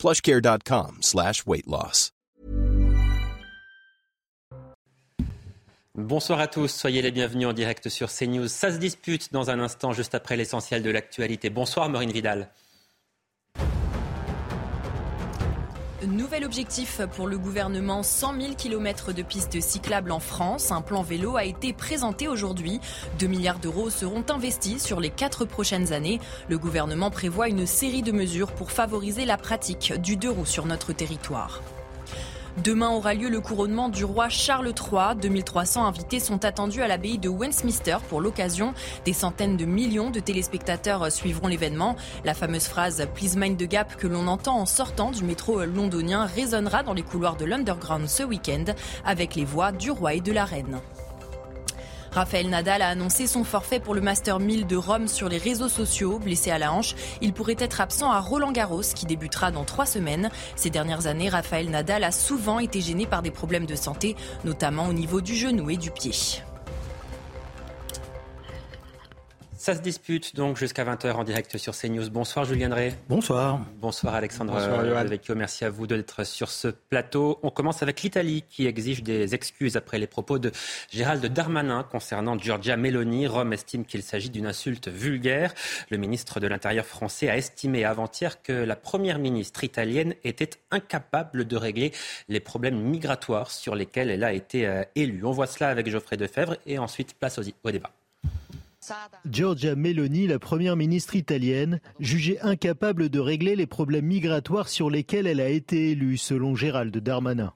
plushcare.com slash. Bonsoir à tous, soyez les bienvenus en direct sur CNews. Ça se dispute dans un instant, juste après l'essentiel de l'actualité. Bonsoir Maureen Vidal. Nouvel objectif pour le gouvernement 100 000 km de pistes cyclables en France. Un plan vélo a été présenté aujourd'hui. 2 milliards d'euros seront investis sur les quatre prochaines années. Le gouvernement prévoit une série de mesures pour favoriser la pratique du deux roues sur notre territoire. Demain aura lieu le couronnement du roi Charles III. 2300 invités sont attendus à l'abbaye de Westminster pour l'occasion. Des centaines de millions de téléspectateurs suivront l'événement. La fameuse phrase Please mind the gap que l'on entend en sortant du métro londonien résonnera dans les couloirs de l'Underground ce week-end avec les voix du roi et de la reine. Raphaël Nadal a annoncé son forfait pour le Master 1000 de Rome sur les réseaux sociaux. Blessé à la hanche, il pourrait être absent à Roland Garros qui débutera dans trois semaines. Ces dernières années, Raphaël Nadal a souvent été gêné par des problèmes de santé, notamment au niveau du genou et du pied. Ça se dispute donc jusqu'à 20h en direct sur CNews. Bonsoir Julien Drey. Bonsoir. Bonsoir Alexandre Bonsoir, Merci à vous d'être sur ce plateau. On commence avec l'Italie qui exige des excuses après les propos de Gérald Darmanin concernant Giorgia Meloni. Rome estime qu'il s'agit d'une insulte vulgaire. Le ministre de l'Intérieur français a estimé avant-hier que la première ministre italienne était incapable de régler les problèmes migratoires sur lesquels elle a été euh, élue. On voit cela avec Geoffrey Defebvre et ensuite place au débat. Giorgia Meloni, la première ministre italienne, jugée incapable de régler les problèmes migratoires sur lesquels elle a été élue, selon Gérald Darmanin.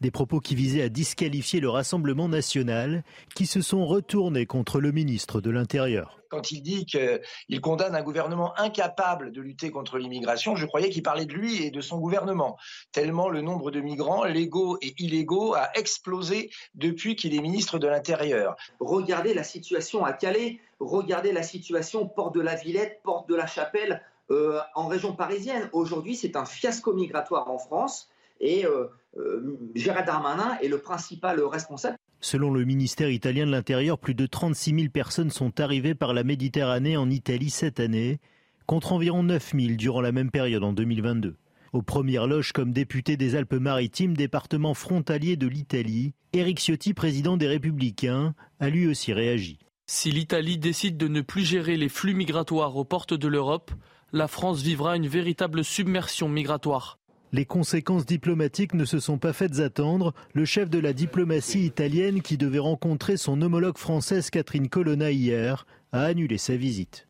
Des propos qui visaient à disqualifier le Rassemblement national, qui se sont retournés contre le ministre de l'Intérieur quand il dit qu'il condamne un gouvernement incapable de lutter contre l'immigration, je croyais qu'il parlait de lui et de son gouvernement, tellement le nombre de migrants légaux et illégaux a explosé depuis qu'il est ministre de l'Intérieur. Regardez la situation à Calais, regardez la situation Porte de la Villette, Porte de la Chapelle, euh, en région parisienne. Aujourd'hui, c'est un fiasco migratoire en France et euh, euh, Gérard Darmanin est le principal responsable. Selon le ministère italien de l'Intérieur, plus de 36 000 personnes sont arrivées par la Méditerranée en Italie cette année, contre environ 9 000 durant la même période en 2022. Aux premières loges comme député des Alpes-Maritimes, département frontalier de l'Italie, Eric Ciotti, président des Républicains, a lui aussi réagi. Si l'Italie décide de ne plus gérer les flux migratoires aux portes de l'Europe, la France vivra une véritable submersion migratoire. Les conséquences diplomatiques ne se sont pas faites attendre. Le chef de la diplomatie italienne, qui devait rencontrer son homologue française Catherine Colonna hier, a annulé sa visite.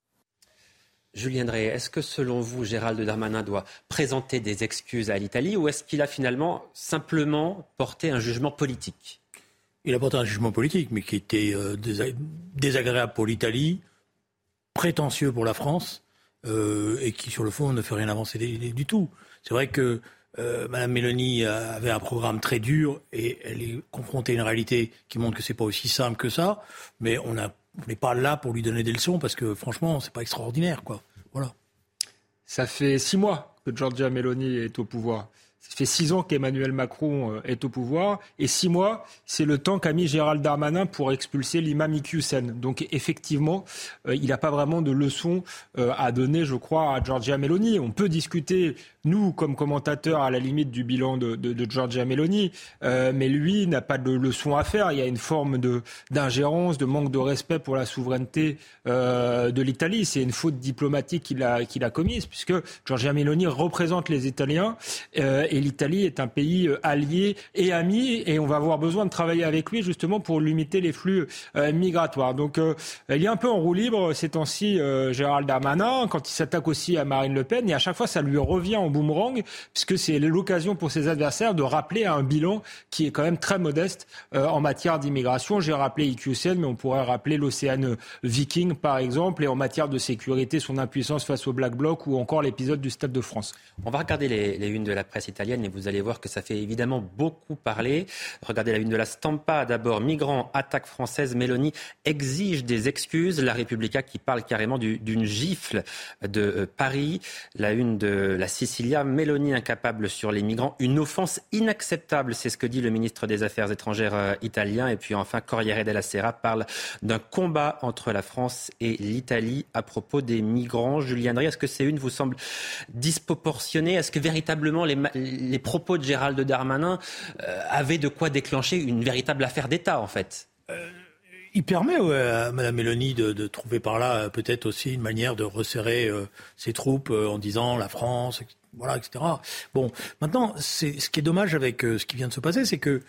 Julien Drey, est-ce que selon vous, Gérald Darmanin doit présenter des excuses à l'Italie ou est-ce qu'il a finalement simplement porté un jugement politique? Il a porté un jugement politique, mais qui était euh, désagréable pour l'Italie, prétentieux pour la France, euh, et qui, sur le fond, ne fait rien avancer du tout. C'est vrai que euh, Mme Mélanie avait un programme très dur et elle est confrontée à une réalité qui montre que c'est pas aussi simple que ça. Mais on n'est pas là pour lui donner des leçons parce que franchement, c'est pas extraordinaire, quoi. Voilà. Ça fait six mois que Giorgia Meloni est au pouvoir. Ça fait six ans qu'Emmanuel Macron euh, est au pouvoir et six mois, c'est le temps qu'a mis Gérald Darmanin pour expulser l'imam Iqiyoussen. Donc effectivement, euh, il n'a pas vraiment de leçon euh, à donner, je crois, à Giorgia Meloni. On peut discuter nous, comme commentateurs, à la limite du bilan de, Giorgia Meloni, mais lui n'a pas de leçon à faire. Il y a une forme d'ingérence, de manque de respect pour la souveraineté de l'Italie. C'est une faute diplomatique qu'il a, qu'il a commise, puisque Giorgia Meloni représente les Italiens et l'Italie est un pays euh, allié et ami, et on va avoir besoin de travailler avec lui justement pour limiter les flux euh, migratoires. Donc euh, il est un peu en roue libre ces temps-ci, Gérald Darmanin, quand il s'attaque aussi à Marine Le Pen, et à chaque fois ça lui revient en boomerang, puisque c'est l'occasion pour ses adversaires de rappeler un bilan qui est quand même très modeste en matière d'immigration. J'ai rappelé IQCN, mais on pourrait rappeler l'Océan Viking, par exemple, et en matière de sécurité, son impuissance face au Black Bloc ou encore l'épisode du Stade de France. On va regarder les, les unes de la presse italienne et vous allez voir que ça fait évidemment beaucoup parler. Regardez la une de la Stampa. D'abord, migrants, attaque française. Mélanie exige des excuses. La Repubblica qui parle carrément d'une gifle de euh, Paris. La une de la Sicilia. Mélanie incapable sur les migrants. Une offense inacceptable, c'est ce que dit le ministre des Affaires étrangères euh, italien. Et puis enfin, Corriere della Sera parle d'un combat entre la France et l'Italie à propos des migrants. Julien Drey, est-ce que c'est une vous semble disproportionnée Est-ce que véritablement les, propos de Gérald Darmanin euh, avaient de quoi déclencher une véritable affaire d'État en fait euh, il permet à Mme Mélanie de, trouver par là euh, peut-être aussi une manière de resserrer ses troupes en disant la France, voilà, etc. Bon, maintenant, ce qui est dommage avec ce qui vient de se passer, c'est que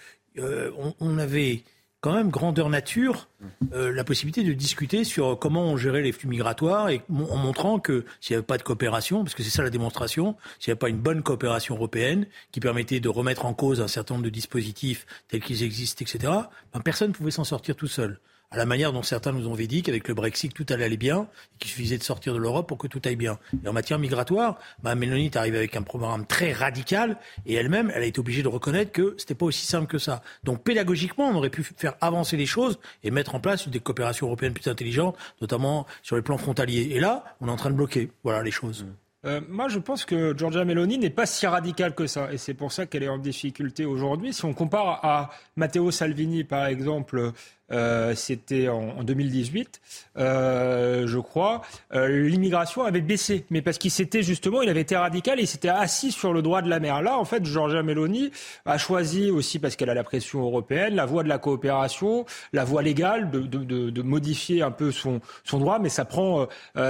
on, avait quand même grandeur nature euh, la possibilité de discuter sur comment on gérait les flux migratoires et en montrant que s'il n'y avait pas de coopération, parce que c'est ça la démonstration, s'il n'y avait pas une bonne coopération européenne qui permettait de remettre en cause un certain nombre de dispositifs tels qu'ils existent, etc., ben personne ne pouvait s'en sortir tout seul à la manière dont certains nous ont dit qu'avec le Brexit, tout allait bien, et qu'il suffisait de sortir de l'Europe pour que tout aille bien. Et en matière migratoire, Mme Mélanie est arrivée avec un programme très radical, et elle-même, elle a été obligée de reconnaître que c'était pas aussi simple que ça. Donc, pédagogiquement, on aurait pu faire avancer les choses et mettre en place des coopérations européennes plus intelligentes, notamment sur les plans frontaliers. Et là, on est en train de bloquer, voilà, les choses. Mmh. Euh, moi, je pense que Giorgia Meloni n'est pas si radicale que ça. Et c'est pour ça qu'elle est en difficulté aujourd'hui. Si on compare à Matteo Salvini, par exemple, euh, c'était en, 2018, euh, je crois, euh, l'immigration avait baissé. Mais parce qu'il s'était justement, il avait été radical et il s'était assis sur le droit de la mer. Là, en fait, Giorgia Meloni a choisi aussi, parce qu'elle a la pression européenne, la voie de la coopération, la voie légale de, modifier un peu son, droit, mais ça prend,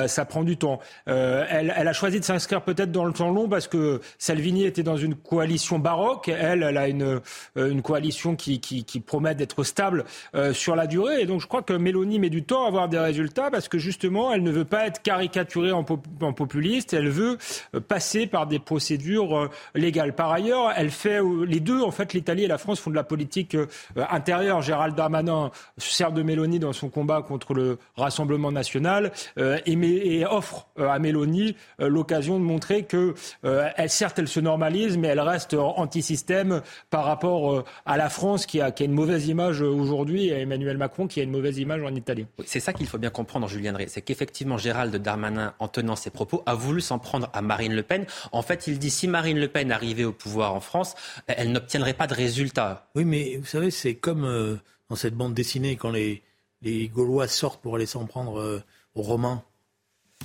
ça prend du temps. Elle, a choisi de s'inscrire peut-être dans le temps long parce que Salvini était dans une coalition baroque. Elle, elle a une, coalition qui promet d'être stable sur la durée. Et donc je crois que Mélanie met du temps à avoir des résultats parce que justement, elle ne veut pas être caricaturée en, populiste. Elle veut euh, passer par des procédures euh, légales. Par ailleurs, elle fait euh, les deux. En fait, l'Italie et la France font de la politique intérieure. Gérald Darmanin se sert de Mélanie dans son combat contre le Rassemblement national et, offre à Mélanie l'occasion de montrer que, elle, certes, elle se normalise, mais elle reste anti-système par rapport à la France qui a, une mauvaise image aujourd'hui Emmanuel Macron qui a une mauvaise image en Italie. C'est ça qu'il faut bien comprendre, Julien Drey. C'est qu'effectivement, Gérald Darmanin, en tenant ses propos, a voulu s'en prendre à Marine Le Pen. En fait, il dit si Marine Le Pen arrivait au pouvoir en France, elle n'obtiendrait pas de résultats. Oui, mais vous savez, c'est comme euh, dans cette bande dessinée, quand les, les Gaulois sortent pour aller s'en prendre euh, aux Romains.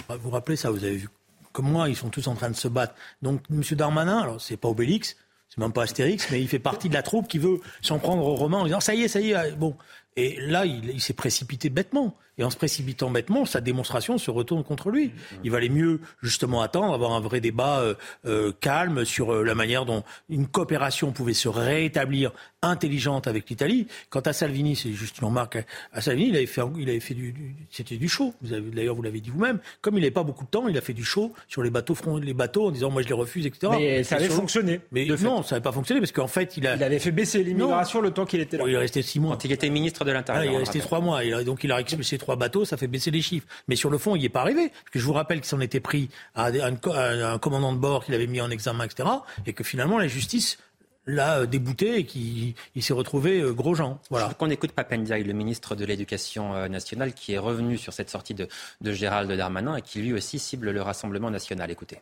Vous vous rappelez ça Vous avez vu comme moi, ils sont tous en train de se battre. Donc, M. Darmanin, alors c'est pas Obélix, c'est même pas Astérix, mais il fait partie de la troupe qui veut s'en prendre aux Romains en disant ça y est, ça y est. Bon, et là, il, s'est précipité bêtement. Et en se précipitant bêtement, sa démonstration se retourne contre lui. Il valait mieux justement attendre, avoir un vrai débat euh, euh, calme sur euh, la manière dont une coopération pouvait se rétablir intelligente avec l'Italie. Quant à Salvini, c'est juste une remarque à Salvini, il avait fait, il avait fait du, c'était du show. Vous avez, d'ailleurs, vous l'avez dit vous-même. Comme il n'avait pas beaucoup de temps, il a fait du show sur les bateaux, les bateaux en disant moi je les refuse, etc. Mais ça avait fonctionné. Mais non, ça n'avait pas fonctionné parce qu'en fait, il a. Il avait fait baisser l'immigration le temps qu'il était là. il est resté six mois. Quand il était ministre de l'Intérieur. il est resté trois mois. Et donc il a expulsé trois bateaux, ça fait baisser les chiffres. Mais sur le fond, il n'y est pas arrivé. Parce que je vous rappelle qu'il s'en était pris à un, commandant de bord qu'il avait mis en examen, etc. Et que finalement, la justice l'a euh, débouté et qu'il s'est retrouvé euh, gros gens. Voilà. Qu'on écoute Papendiaï, le ministre de l'Éducation euh, nationale, qui est revenu sur cette sortie de, de Gérald Darmanin et qui lui aussi cible le Rassemblement national. Écoutez.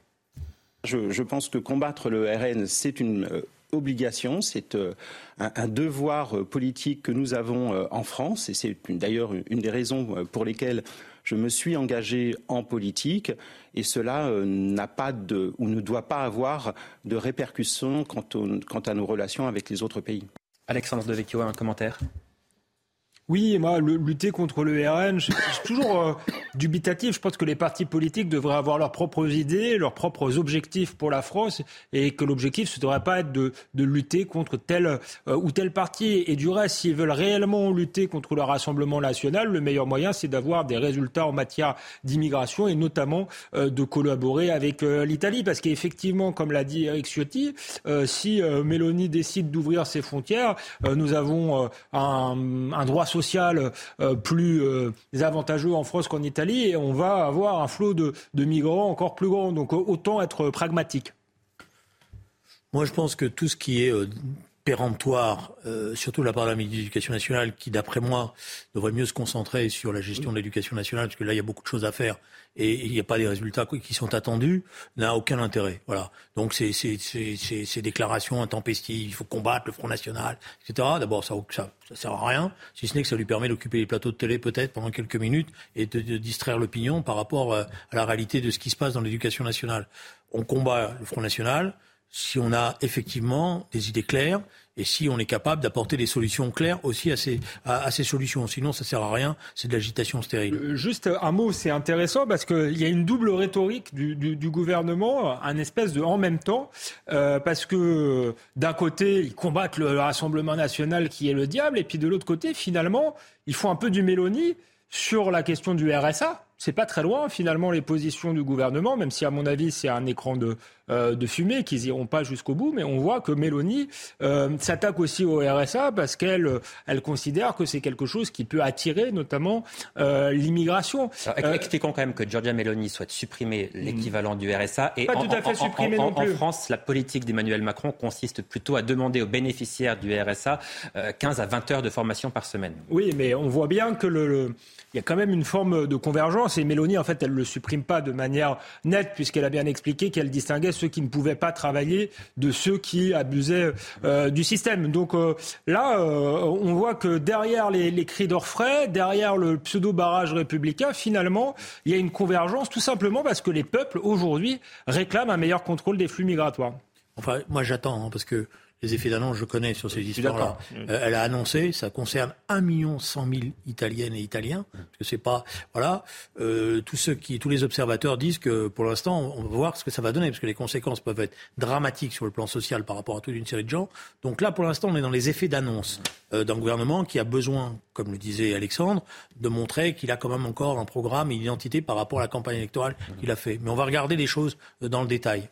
Je, pense que combattre le RN, c'est une obligation, c'est euh, un, devoir euh, politique que nous avons euh, en France, et c'est d'ailleurs une des raisons pour lesquelles je me suis engagé en politique, et cela n'a pas de ou ne doit pas avoir de répercussions quant, quant à nos relations avec les autres pays. Alexandre Devecchio, un commentaire? Oui, moi, lutter contre le RN, c'est toujours euh, dubitatif. Je pense que les partis politiques devraient avoir leurs propres idées, leurs propres objectifs pour la France, et que l'objectif, ce ne devrait pas être de, lutter contre tel euh, ou tel parti. Et du reste, s'ils veulent réellement lutter contre le Rassemblement national, le meilleur moyen, c'est d'avoir des résultats en matière d'immigration, et notamment euh, de collaborer avec l'Italie. Parce qu'effectivement, comme l'a dit Eric Ciotti, si Mélanie décide d'ouvrir ses frontières, nous avons un, un droit social euh, plus euh, avantageux en France qu'en Italie et on va avoir un flot de, migrants encore plus grand. Donc autant être pragmatique. Moi, je pense que tout ce qui est péremptoire, euh, surtout de la part de la ministre l'Éducation nationale, qui, d'après moi, devrait mieux se concentrer sur la gestion de l'éducation nationale, parce que là, il y a beaucoup de choses à faire et il n'y a pas des résultats qui sont attendus, n'a aucun intérêt. Voilà. Donc, ces, ces, déclarations intempestives, il faut combattre le Front National, etc. D'abord, ça, ça, ça sert à rien, si ce n'est que ça lui permet d'occuper les plateaux de télé peut-être pendant quelques minutes et de, de distraire l'opinion par rapport euh, à la réalité de ce qui se passe dans l'éducation nationale. On combat le Front National si on a effectivement des idées claires et si on est capable d'apporter des solutions claires aussi à ces, à, ces solutions. Sinon, ça sert à rien, c'est de l'agitation stérile. Euh, juste un mot, c'est intéressant parce qu'il y a une double rhétorique du, du, gouvernement, un espèce de en même temps, euh, parce que d'un côté, ils combattent le, Rassemblement national qui est le diable, et puis de l'autre côté, finalement, ils font un peu du Mélanie sur la question du RSA c'est pas très loin finalement les positions du gouvernement, même si à mon avis c'est un écran de, euh, de fumée, qu'ils iront pas jusqu'au bout, mais on voit que Mélanie euh, s'attaque aussi au RSA parce qu'elle elle considère que c'est quelque chose qui peut attirer notamment euh, l'immigration. Expliquons quand même que Giorgia Meloni souhaite supprimer hmm. l'équivalent du RSA et pas tout à fait supprimer non plus. en France, la politique d'Emmanuel Macron consiste plutôt à demander aux bénéficiaires du RSA 15 à 20 heures de formation par semaine. Oui, mais on voit bien que le il y a quand même une forme de convergence. Et Mélanie, en fait, elle ne le supprime pas de manière nette, puisqu'elle a bien expliqué qu'elle distinguait ceux qui ne pouvaient pas travailler de ceux qui abusaient euh, du système. Donc euh, là, euh, on voit que derrière les, cris d'orfraie, derrière le pseudo-barrage républicain, finalement, il y a une convergence, tout simplement parce que les peuples, aujourd'hui, réclament un meilleur contrôle des flux migratoires. Enfin, moi j'attends, hein, parce que les effets d'annonce, je connais sur ces histoires-là. Euh, elle a annoncé, ça concerne 1 million 100 000 Italiennes et Italiens, parce que c'est pas, voilà, euh, tous ceux qui, tous les observateurs disent que pour l'instant, on va voir ce que ça va donner, parce que les conséquences peuvent être dramatiques sur le plan social par rapport à toute une série de gens. Donc là, pour l'instant, on est dans les effets d'annonce euh, d'un gouvernement qui a besoin, comme le disait Alexandre, de montrer qu'il a quand même encore un programme et une identité par rapport à la campagne électorale qu'il a fait. Mais on va regarder les choses dans le détail.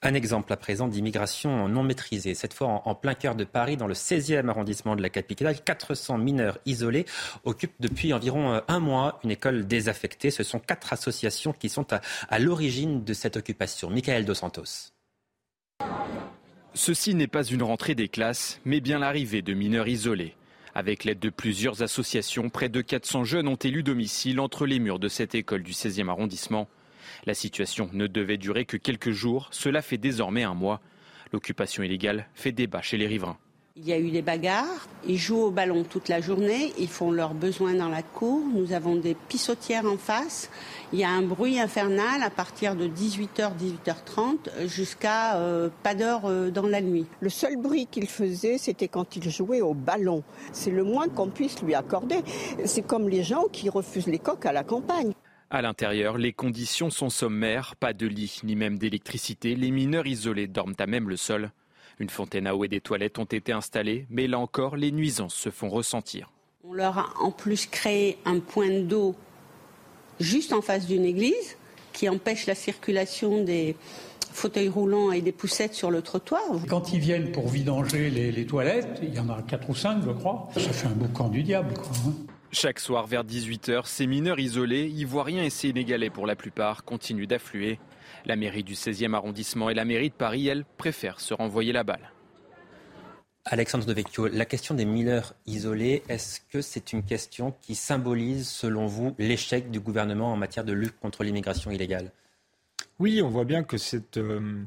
Un exemple à présent d'immigration non maîtrisée. Cette fois en, plein cœur de Paris, dans le 16e arrondissement de la capitale, 400 mineurs isolés occupent depuis environ euh, un mois une école désaffectée. Ce sont quatre associations qui sont à, l'origine de cette occupation. Michael Dos Santos. Ceci n'est pas une rentrée des classes, mais bien l'arrivée de mineurs isolés. Avec l'aide de plusieurs associations, près de 400 jeunes ont élu domicile entre les murs de cette école du 16e arrondissement. La situation ne devait durer que quelques jours, cela fait désormais un mois. L'occupation illégale fait débat chez les riverains. Il y a eu des bagarres, ils jouent au ballon toute la journée, ils font leurs besoins dans la cour, nous avons des pissotières en face, il y a un bruit infernal à partir de 18h, 18h30 jusqu'à euh, pas d'heure euh, dans la nuit. Le seul bruit qu'il faisait, c'était quand il jouait au ballon. C'est le moins qu'on puisse lui accorder. C'est comme les gens qui refusent les coques à la campagne. À l'intérieur, les conditions sont sommaires, pas de lit ni même d'électricité. Les mineurs isolés dorment à même le sol. Une fontaine à eau et des toilettes ont été installées, mais là encore, les nuisances se font ressentir. On leur a en plus créé un point d'eau juste en face d'une église qui empêche la circulation des fauteuils roulants et des poussettes sur le trottoir. Quand ils viennent pour vidanger les, toilettes, il y en a quatre ou cinq, je crois, ça fait un boucan du diable. Quoi, hein. Chaque soir vers 18h, ces mineurs isolés, ivoiriens et sénégalais pour la plupart, continuent d'affluer. La mairie du 16e arrondissement et la mairie de Paris, elles, préfèrent se renvoyer la balle. Alexandre Devecchio, la question des mineurs isolés, est-ce que c'est une question qui symbolise, selon vous, l'échec du gouvernement en matière de lutte contre l'immigration illégale? Oui, on voit bien que ce euh,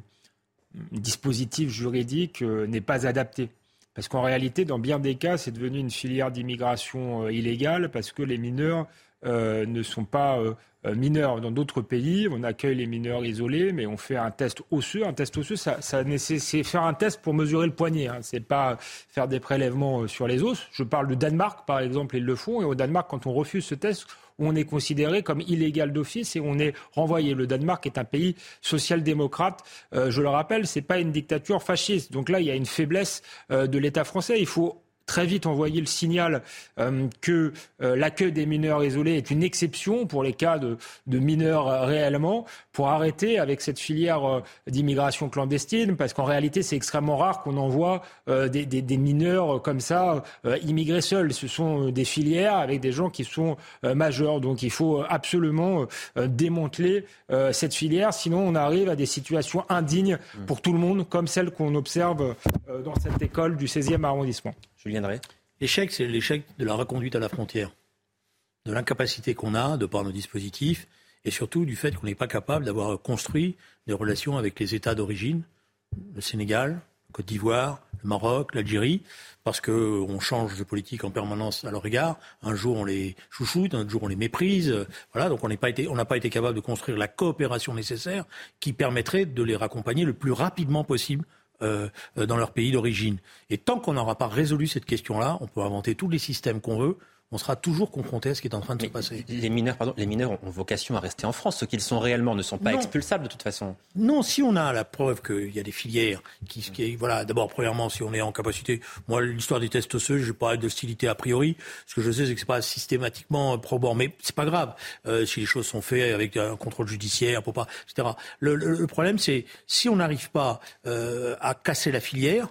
dispositif juridique euh, n'est pas adapté. Parce qu'en réalité, dans bien des cas, c'est devenu une filière d'immigration euh, illégale parce que les mineurs euh, ne sont pas euh, mineurs. Dans d'autres pays, on accueille les mineurs isolés, mais on fait un test osseux. Un test osseux, c'est faire un test pour mesurer le poignet. Hein. C'est pas faire des prélèvements sur les os. Je parle de Danemark, par exemple, ils le font. Et au Danemark, quand on refuse ce test, on est considéré comme illégal d'office et on est renvoyé. Le Danemark est un pays social-démocrate. Euh, je le rappelle, c'est pas une dictature fasciste. Donc là, il y a une faiblesse euh, de l'État français. Il faut très vite envoyé le signal que l'accueil des mineurs isolés est une exception pour les cas de, mineurs réellement, pour arrêter avec cette filière d'immigration clandestine, parce qu'en réalité, c'est extrêmement rare qu'on envoie des, des, mineurs comme ça immigrer seuls. Ce sont des filières avec des gens qui sont majeurs. Donc il faut absolument démanteler cette filière, sinon on arrive à des situations indignes pour tout le monde, comme celle qu'on observe euh, dans cette école du 16e arrondissement. L'échec, c'est l'échec de la reconduite à la frontière, de l'incapacité qu'on a de par nos dispositifs, et surtout du fait qu'on n'est pas capable d'avoir construit des relations avec les États d'origine, le Sénégal, Côte d'Ivoire, le Maroc, l'Algérie, parce qu'on change de politique en permanence à leur égard. Un jour on les chouchoute, un jour on les méprise. Voilà, donc on n'a pas été, on n'a pas été capable de construire la coopération nécessaire qui permettrait de les raccompagner le plus rapidement possible euh, dans leur pays d'origine. Et tant qu'on n'aura pas résolu cette question-là, on peut inventer tous les systèmes qu'on veut on sera toujours confronté à ce qui est en train de se passer. Les mineurs, pardon, les mineurs ont vocation à rester en France. Ceux qu'ils sont réellement ne sont pas expulsables de toute façon. Non, si on a la preuve qu'il y a des filières qui, qui voilà, d'abord premièrement, si on est en capacité, moi l'histoire des tests osseux, je pas d'hostilité a priori. Ce que je sais, c'est que c'est pas systématiquement probant, mais c'est pas grave euh, si les choses sont faites avec un contrôle judiciaire, pour pas, etc. Le, le, problème, c'est si on n'arrive pas euh, à casser la filière,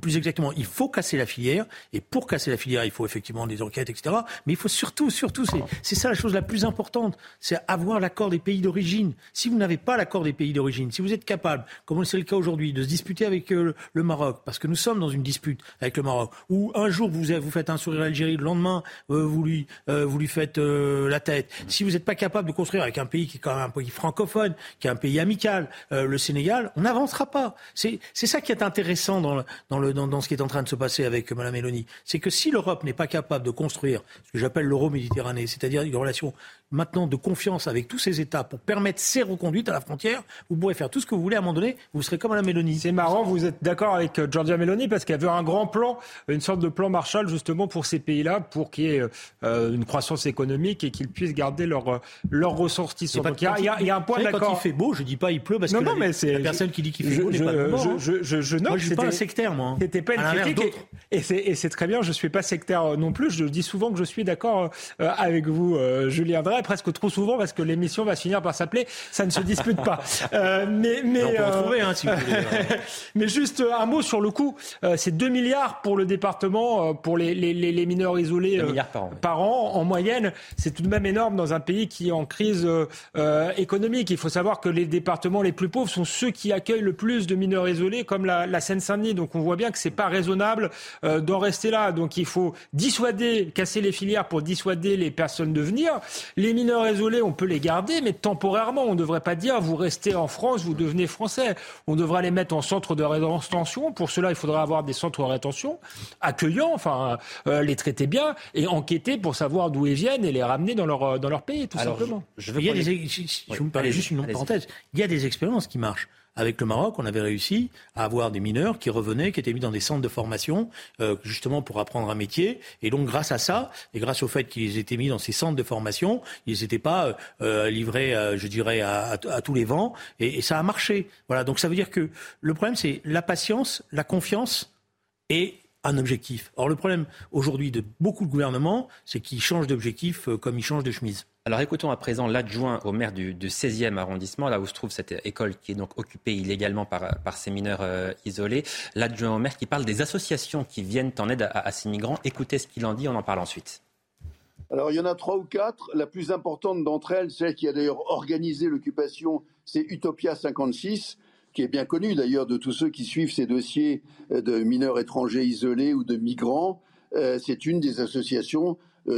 plus exactement, il faut casser la filière, et pour casser la filière, il faut effectivement des enquêtes, etc. Mais il faut surtout, surtout, c'est ça la chose la plus importante, c'est avoir l'accord des pays d'origine. Si vous n'avez pas l'accord des pays d'origine, si vous êtes capable, comme c'est le cas aujourd'hui, de se disputer avec euh, le Maroc, parce que nous sommes dans une dispute avec le Maroc, où un jour vous, vous faites un sourire à l'Algérie, le lendemain euh, vous, lui, euh, vous lui faites la tête. Si vous n'êtes pas capable de construire avec un pays qui est quand même un pays francophone, qui est un pays amical, le Sénégal, on n'avancera pas. C'est ça qui est intéressant dans, dans, le, dans, dans ce qui est en train de se passer avec Mme Mélanie. C'est que si l'Europe n'est pas capable de construire ce que j'appelle l'euro-méditerranée, c'est-à-dire une relation maintenant de confiance avec tous ces États pour permettre ces reconduites à la frontière, vous pourrez faire tout ce que vous voulez. À un moment donné, vous serez comme à la Mélanie. C'est marrant, vous êtes d'accord avec euh, Giorgia Meloni parce qu'elle veut un grand plan, une sorte de plan Marshall justement pour ces pays-là, pour qu'il y ait euh, une croissance économique et qu'ils puissent garder leur, euh, leur ressortissants. Il y, a, il y a un point d'accord. Quand il fait beau, je dis pas il pleut parce que non, mais la personne qui dit qu'il fait beau n'est pas je, hein. je, je, je, note moi, je suis pas un sectaire, moi. C'était pas une critique. Et, et c'est très bien, je suis pas sectaire non plus. Je dis souvent que je suis d'accord avec vous, Julien Drey, presque trop souvent parce que l'émission va finir par s'appeler Ça ne se dispute pas. Euh, mais mais, euh, hein, si vous voulez. mais juste un mot sur le coup. Euh, c'est 2 milliards pour le département, pour les, les, les mineurs isolés par an, par, an, en moyenne. C'est tout de même énorme dans un pays qui est en crise économique. Il faut savoir que les départements les plus pauvres sont ceux qui accueillent le plus de mineurs isolés, comme la, la Seine-Saint-Denis. Donc on voit bien que c'est pas raisonnable d'en rester là. Donc il faut dissuader, casser les filières pour dissuader les personnes de venir. Les mineurs isolés, on peut les garder, mais temporairement. On ne devrait pas dire vous restez en France, vous devenez français. On devrait les mettre en centre de rétention. Pour cela, il faudra avoir des centres de rétention accueillants, enfin euh, les traiter bien et enquêter pour savoir d'où ils viennent et les ramener dans leur, dans leur pays, tout simplement. Je, veux il y a des, je me parlais juste une parenthèse. Il y a des expériences qui marchent. Avec le Maroc, on avait réussi à avoir des mineurs qui revenaient, qui étaient mis dans des centres de formation, euh, justement pour apprendre un métier. Et donc, grâce à ça, et grâce au fait qu'ils étaient mis dans ces centres de formation, ils n'étaient pas euh, livrés, euh, je dirais, à, tous les vents. Et, et, ça a marché. Voilà. Donc, ça veut dire que le problème, c'est la patience, la confiance et un objectif. Or, le problème aujourd'hui de beaucoup de gouvernements, c'est qu'ils changent d'objectif comme ils changent de chemise. Alors écoutons à présent l'adjoint au maire du, 16e arrondissement, là où se trouve cette école qui est donc occupée illégalement par, ces mineurs euh, isolés. L'adjoint au maire qui parle des associations qui viennent en aide à, ces migrants. Écoutez ce qu'il en dit, on en parle ensuite. Alors il y en a trois ou quatre. La plus importante d'entre elles, celle qui a d'ailleurs organisé l'occupation, c'est Utopia 56 qui est bien connue d'ailleurs de tous ceux qui suivent ces dossiers euh, de mineurs étrangers isolés ou de migrants. Euh, c'est une des associations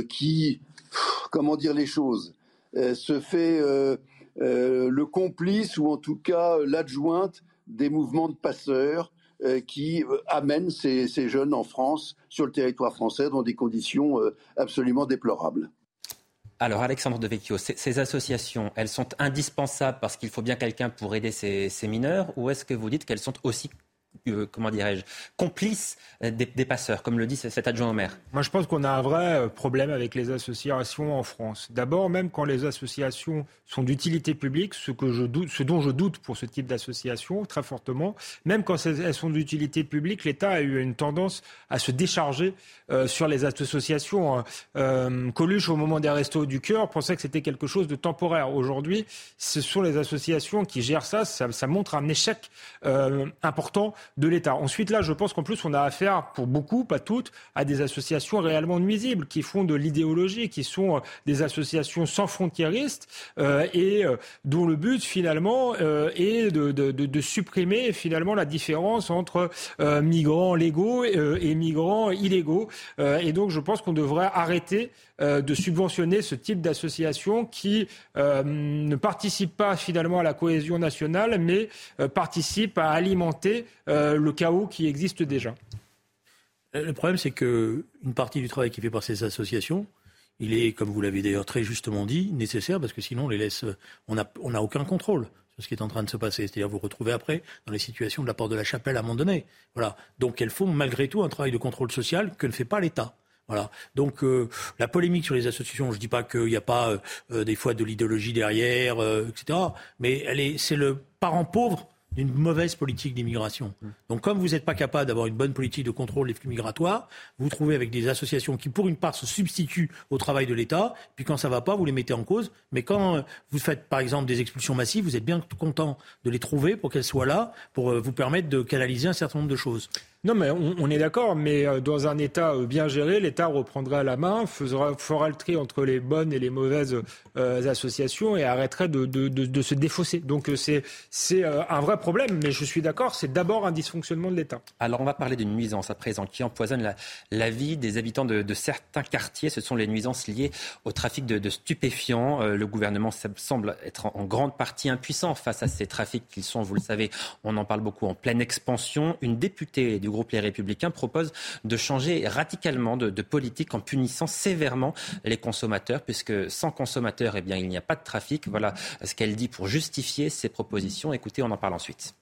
qui comment dire les choses, euh, se fait euh, euh, le complice ou en tout cas l'adjointe des mouvements de passeurs qui amènent ces, jeunes en France, sur le territoire français, dans des conditions absolument déplorables. Alors Alexandre Devecchio, ces, associations, elles sont indispensables parce qu'il faut bien quelqu'un pour aider ces, mineurs ou est-ce que vous dites qu'elles sont aussi euh, comment dirais-je, complice euh, des, passeurs, comme le dit cet adjoint au maire Moi, je pense qu'on a un vrai euh, problème avec les associations en France. D'abord, même quand les associations sont d'utilité publique, ce, que je doute, ce dont je doute pour ce type d'association très fortement, même quand elles sont d'utilité publique, l'État a eu une tendance à se décharger sur les associations. Coluche, au moment des Restos du Cœur, pensait que c'était quelque chose de temporaire. Aujourd'hui, ce sont les associations qui gèrent. Ça, ça montre un échec important de l'État. Ensuite, là, je pense qu'en plus, on a affaire, pour beaucoup, pas toutes, à des associations réellement nuisibles, qui font de l'idéologie, qui sont euh, des associations sans frontiéristes euh, et euh, dont le but, finalement, est de, supprimer, finalement, la différence entre migrants légaux et, migrants illégaux. et donc, je pense qu'on devrait arrêter de subventionner ce type d'association qui ne participe pas finalement à la cohésion nationale, mais participe à alimenter euh, le chaos qui existe déjà. Euh, le problème, c'est qu'une partie du travail qui fait par ces associations, il est, comme vous l'avez d'ailleurs très justement dit, nécessaire parce que sinon on les laisse, on n'a aucun contrôle sur ce qui est en train de se passer. C'est-à-dire vous retrouvez après dans les situations de la porte de la chapelle à un moment donné. Voilà. Donc elles font malgré tout un travail de contrôle social que ne fait pas l'État. Voilà. Donc euh, la polémique sur les associations, je ne dis pas qu'il n'y a pas des fois de l'idéologie derrière, etc. Mais elle est, c'est le parent pauvre d'une mauvaise politique d'immigration. Mmh. Donc comme vous n'êtes pas capable d'avoir une bonne politique de contrôle des flux migratoires, vous, vous trouvez avec des associations qui pour une part se substituent au travail de l'État, puis quand ça ne va pas, vous les mettez en cause. Mais quand euh, vous faites par exemple des expulsions massives, vous êtes bien content de les trouver pour qu'elles soient là, pour euh, vous permettre de canaliser un certain nombre de choses. Non, mais on, est d'accord, mais euh, dans un État euh, bien géré, l'État reprendrait la main, fera, le tri entre les bonnes et les mauvaises euh, associations et arrêterait de, se défausser. Donc c'est un vrai problème, mais je suis d'accord, c'est d'abord un dysfonctionnement de l'État. Alors on va parler d'une nuisance à présent qui empoisonne la, la vie des habitants de, certains quartiers? Ce sont les nuisances liées au trafic de, stupéfiants. le gouvernement semble être en, en grande partie impuissant face à ces trafics qu'ils sont, vous le savez, on en parle beaucoup, en pleine expansion. Une députée du groupe Les Républicains propose de changer radicalement de, politique en punissant sévèrement les consommateurs, puisque sans consommateurs, eh bien, il n'y a pas de trafic. Voilà ce qu'elle dit pour justifier ses propositions. Écoutez, on en parle ensuite.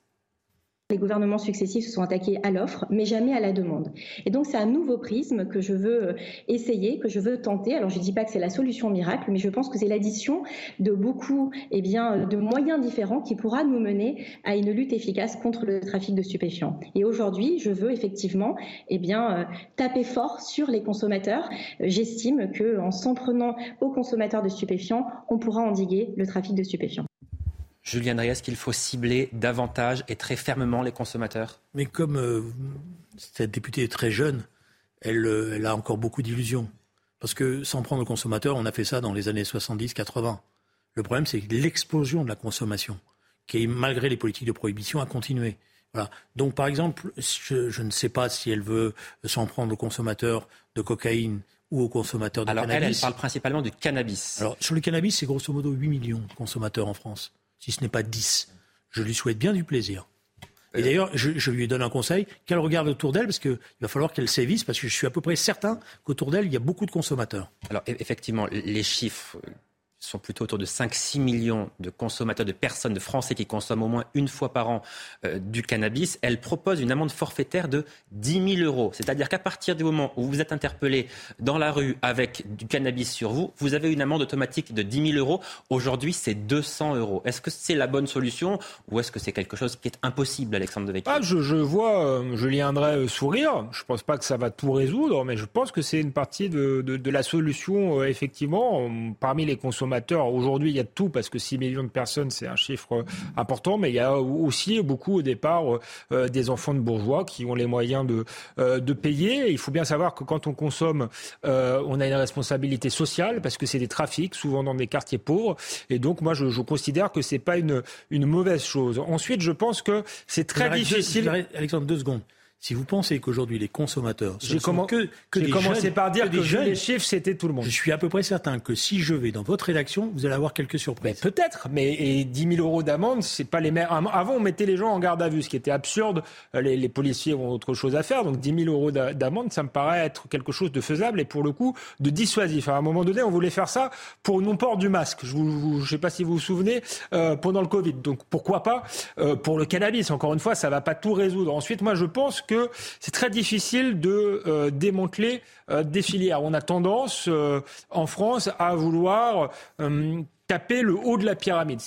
Les gouvernements successifs se sont attaqués à l'offre, mais jamais à la demande. Et donc c'est un nouveau prisme que je veux euh, essayer, que je veux tenter. Alors je ne dis pas que c'est la solution miracle, mais je pense que c'est l'addition de beaucoup eh bien, de moyens différents qui pourra nous mener à une lutte efficace contre le trafic de stupéfiants. Et aujourd'hui, je veux effectivement eh bien, euh, taper fort sur les consommateurs. J'estime qu'en s'en prenant aux consommateurs de stupéfiants, on pourra endiguer le trafic de stupéfiants. Julien Reyes, qu'il faut cibler davantage et très fermement les consommateurs Mais comme euh, cette députée est très jeune, elle, euh, elle a encore beaucoup d'illusions. Parce que sans prendre le consommateur, on a fait ça dans les années 70-80. Le problème, c'est l'explosion de la consommation, qui, malgré les politiques de prohibition, a continué. Voilà. Donc, par exemple, je, je, ne sais pas si elle veut s'en prendre au consommateur de cocaïne ou aux consommateurs de Alors, cannabis. Elle, elle parle principalement du cannabis. Alors, sur le cannabis, c'est grosso modo 8 millions de consommateurs en France si ce n'est pas 10. Je lui souhaite bien du plaisir. Et d'ailleurs, je, lui donne un conseil, qu'elle regarde autour d'elle, parce qu'il va falloir qu'elle sévisse, parce que je suis à peu près certain qu'autour d'elle, il y a beaucoup de consommateurs. Alors, e-, effectivement, les chiffres sont plutôt autour de 5-6 millions de consommateurs, de personnes, de Français qui consomment au moins une fois par an euh, du cannabis, elle propose une amende forfaitaire de 10 000 euros. C'est-à-dire qu'à partir du moment où vous êtes interpellé dans la rue avec du cannabis sur vous, vous avez une amende automatique de 10 000 euros. Aujourd'hui, c'est 200 euros. Est-ce que c'est la bonne solution ou est-ce que c'est quelque chose qui est impossible, Alexandre Devecchio ah, je, vois euh, Julien Drey euh, sourire. Je ne pense pas que ça va tout résoudre, mais je pense que c'est une partie de, la solution, effectivement, parmi les consommateurs Aujourd'hui, il y a tout parce que 6 millions de personnes, c'est un chiffre important, mais il y a aussi beaucoup au départ euh, des enfants de bourgeois qui ont les moyens de, euh, de payer. Il faut bien savoir que quand on consomme, euh, on a une responsabilité sociale parce que c'est des trafics, souvent dans des quartiers pauvres. Et donc, moi, je, considère que c'est pas une, une mauvaise chose. Ensuite, je pense que c'est très difficile. Alexandre, deux secondes si vous pensez qu'aujourd'hui les consommateurs, j'ai que, que commencé par dire que, les chiffres c'était tout le monde. Je suis à peu près certain que si je vais dans votre rédaction, vous allez avoir quelques surprises. Peut-être, mais et 10 000 euros d'amende, c'est pas les mêmes. Avant, on mettait les gens en garde à vue, ce qui était absurde. Euh, les, les policiers ont autre chose à faire, donc 10 000 euros d'amende, ça me paraît être quelque chose de faisable et pour le coup de dissuasif. À un moment donné, on voulait faire ça pour non-port du masque. Je ne sais pas si vous vous souvenez euh, pendant le Covid. Donc pourquoi pas euh, pour le cannabis? Encore une fois, ça va pas tout résoudre. Ensuite, moi, je pense que c'est très difficile de euh, démanteler euh, des filières. On a tendance euh, en France à vouloir taper le haut de la pyramide,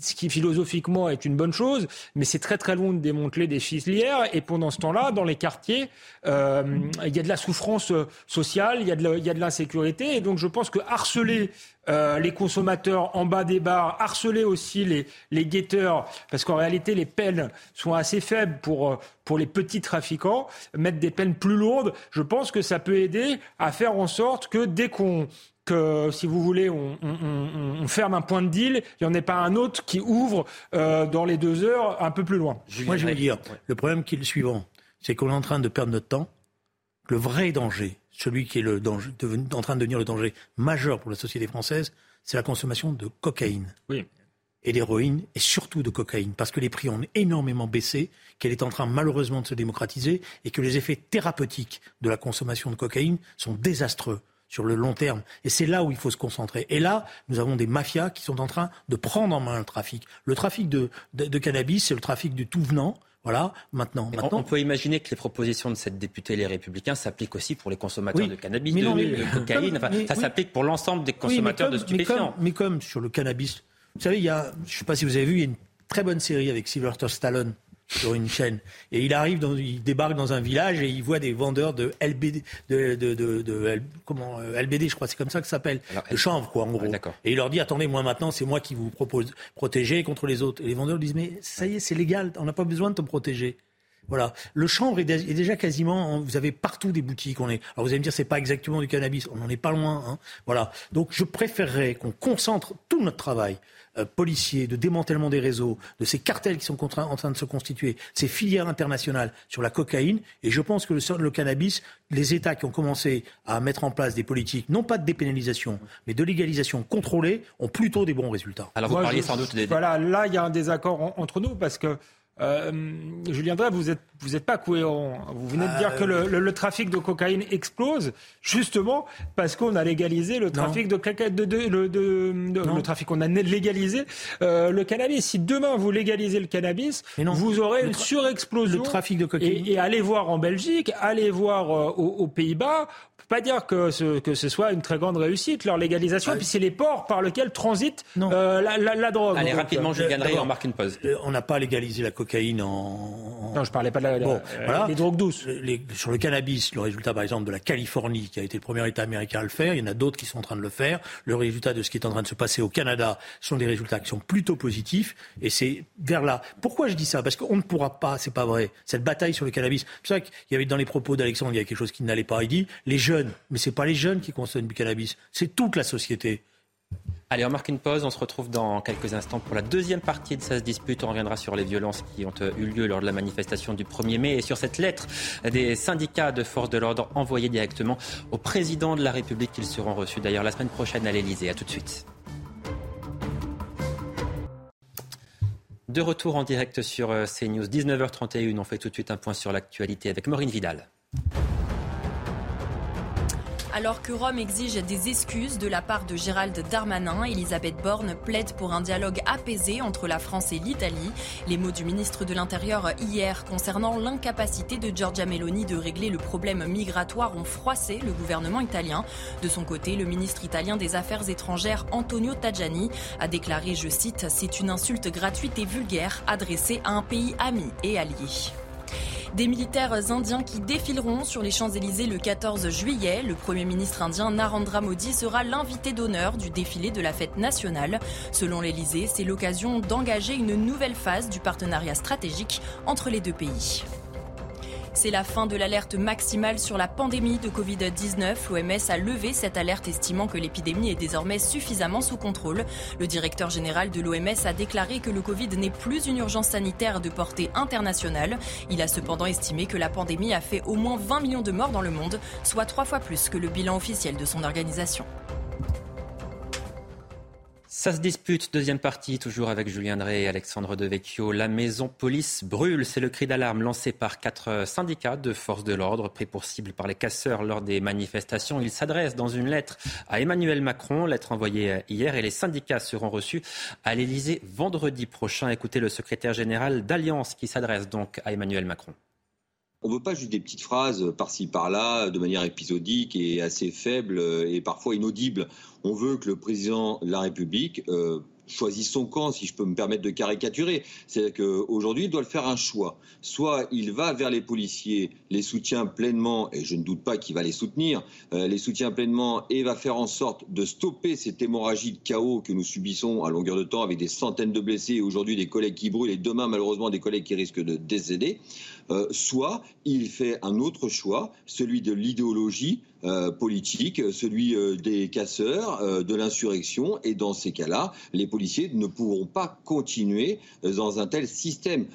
ce qui philosophiquement est une bonne chose, mais c'est très très long de démanteler des filières. Et pendant ce temps-là, dans les quartiers, euh, il y a de la souffrance euh, sociale, il y a de l'insécurité. Et donc je pense que harceler euh, les consommateurs en bas des bars, harceler aussi les, les guetteurs, parce qu'en réalité les peines sont assez faibles pour, pour les petits trafiquants, mettre des peines plus lourdes, je pense que ça peut aider à faire en sorte que dès qu'on que, si vous voulez, on, ferme un point de deal, il n'y en ait pas un autre qui ouvre euh, dans les deux heures un peu plus loin. Moi, je vais dire, le problème qui est le suivant, c'est qu'on est en train de perdre notre temps. Le vrai danger, celui qui est le danger, en train de devenir le danger majeur pour la société française, c'est la consommation de cocaïne. Et d'héroïne, et surtout de cocaïne, parce que les prix ont énormément baissé, qu'elle est en train malheureusement de se démocratiser, et que les effets thérapeutiques de la consommation de cocaïne sont désastreux sur le long terme. Et c'est là où il faut se concentrer. Et là, nous avons des mafias qui sont en train de prendre en main le trafic. Le trafic de, cannabis, c'est le trafic du tout venant. Voilà, maintenant. maintenant... On, peut imaginer que les propositions de cette députée Les Républicains s'appliquent aussi pour les consommateurs de cannabis, de, cocaïne. ça s'applique pour l'ensemble des consommateurs de stupéfiants. Mais comme, sur le cannabis, vous savez, il y a, je ne sais pas si vous avez vu, il y a une très bonne série avec Sylvester Stallone sur une chaîne. Et il arrive, dans, il débarque dans un village et il voit des vendeurs de LBD, de, de, de, comment, euh, LBD, je crois, c'est comme ça que ça s'appelle, de chanvre, quoi, en gros. et il leur dit, attendez, moi maintenant, c'est moi qui vous propose protéger contre les autres. Et les vendeurs disent, mais ça y est, c'est légal, on n'a pas besoin de te protéger. Voilà. Le chanvre est, déjà quasiment. Vous avez partout des boutiques. On est. Alors vous allez me dire, c'est pas exactement du cannabis. On n'en est pas loin. Hein. Voilà. Donc je préférerais qu'on concentre tout notre travail euh, policiers, de démantèlement des réseaux, de ces cartels qui sont en train de se constituer, ces filières internationales sur la cocaïne. Et je pense que le, le cannabis, les États qui ont commencé à mettre en place des politiques, non pas de dépénalisation, mais de légalisation contrôlée, ont plutôt des bons résultats. Alors vous parliez sans doute des... Voilà, là, il y a un désaccord entre nous parce que euh, Julien Drey, vous n'êtes vous êtes pas cohérent. Vous venez de dire ah, que le, trafic de cocaïne explose, justement parce qu'on a légalisé le trafic de, de, de, de, le trafic, on a légalisé euh, le cannabis. Si demain vous légalisez le cannabis, vous aurez une surexplosion. Le trafic de cocaïne. Et, allez voir en Belgique, allez voir euh, aux, Pays-Bas. On peut pas dire que ce, que ce soit une très grande réussite leur légalisation. Ah, puis c'est les ports par lesquels transite euh, la, la, drogue. Allez rapidement, je viendrai en marque une pause. On n'a pas légalisé la cocaïne en. Non, je parlais pas de la bon, voilà. les drogues douces. sur le cannabis, le résultat par exemple de la Californie, qui a été le premier État américain à le faire, il y en a d'autres qui sont en train de le faire. Le résultat de ce qui est en train de se passer au Canada sont des résultats qui sont plutôt positifs. Et c'est vers là. Pourquoi je dis ça? Parce qu'on ne pourra pas, c'est pas vrai, cette bataille sur le cannabis. C'est ça qu'il y avait dans les propos d'Alexandre, il y a quelque chose qui n'allait pas. Il dit les jeunes, mais c'est pas les jeunes qui consomment du cannabis, c'est toute la société. Allez, on marque une pause. On se retrouve dans quelques instants pour la deuxième partie de cette dispute. On reviendra sur les violences qui ont eu lieu lors de la manifestation du 1er mai et sur cette lettre des syndicats de forces de l'ordre envoyée directement au président de la République. Ils seront reçus d'ailleurs la semaine prochaine à l'Elysée. A tout de suite. De retour en direct sur euh, CNews, 19h31. On fait tout de suite un point sur l'actualité avec Maureen Vidal. Alors que Rome exige des excuses de la part de Gérald Darmanin, Elisabeth Borne plaide pour un dialogue apaisé entre la France et l'Italie. Les mots du ministre de l'Intérieur hier concernant l'incapacité de Giorgia Meloni de régler le problème migratoire ont froissé le gouvernement italien. De son côté, le ministre italien des Affaires étrangères Antonio Tajani a déclaré, je cite, C'est une insulte gratuite et vulgaire adressée à un pays ami et allié. Des militaires indiens qui défileront sur les Champs-Élysées le 14 juillet. Le Premier ministre indien Narendra Modi sera l'invité d'honneur du défilé de la fête nationale. Selon l'Élysée, c'est l'occasion d'engager une nouvelle phase du partenariat stratégique entre les deux pays. C'est la fin de l'alerte maximale sur la pandémie de Covid-19. L'OMS a levé cette alerte estimant que l'épidémie est désormais suffisamment sous contrôle. Le directeur général de l'OMS a déclaré que le Covid n'est plus une urgence sanitaire de portée internationale. Il a cependant estimé que la pandémie a fait au moins 20 millions de morts dans le monde, soit trois fois plus que le bilan officiel de son organisation. Ça se dispute, deuxième partie, toujours avec Julien Drey et Alexandre Devecchio. La maison police brûle, c'est le cri d'alarme lancé par quatre syndicats de forces de l'ordre pris pour cible par les casseurs lors des manifestations. Ils s'adressent dans une lettre à Emmanuel Macron, lettre envoyée hier, et les syndicats seront reçus à l'Elysée vendredi prochain. Écoutez le secrétaire général d'Alliance qui s'adresse donc à Emmanuel Macron. On ne veut pas juste des petites phrases par-ci par-là, de manière épisodique et assez faible et parfois inaudible. On veut que le président de la République euh, choisisse son camp, si je peux me permettre de caricaturer. C'est-à-dire qu'aujourd'hui, il doit le faire un choix. Soit il va vers les policiers, les soutient pleinement, et je ne doute pas qu'il va les soutenir, euh, les soutient pleinement et va faire en sorte de stopper cette hémorragie de chaos que nous subissons à longueur de temps avec des centaines de blessés, aujourd'hui des collègues qui brûlent et demain malheureusement des collègues qui risquent de décéder. Euh, soit il fait un autre choix, celui de l'idéologie euh, politique, celui euh, des casseurs, de l'insurrection, et dans ces cas-là, les policiers ne pourront pas continuer dans un tel système.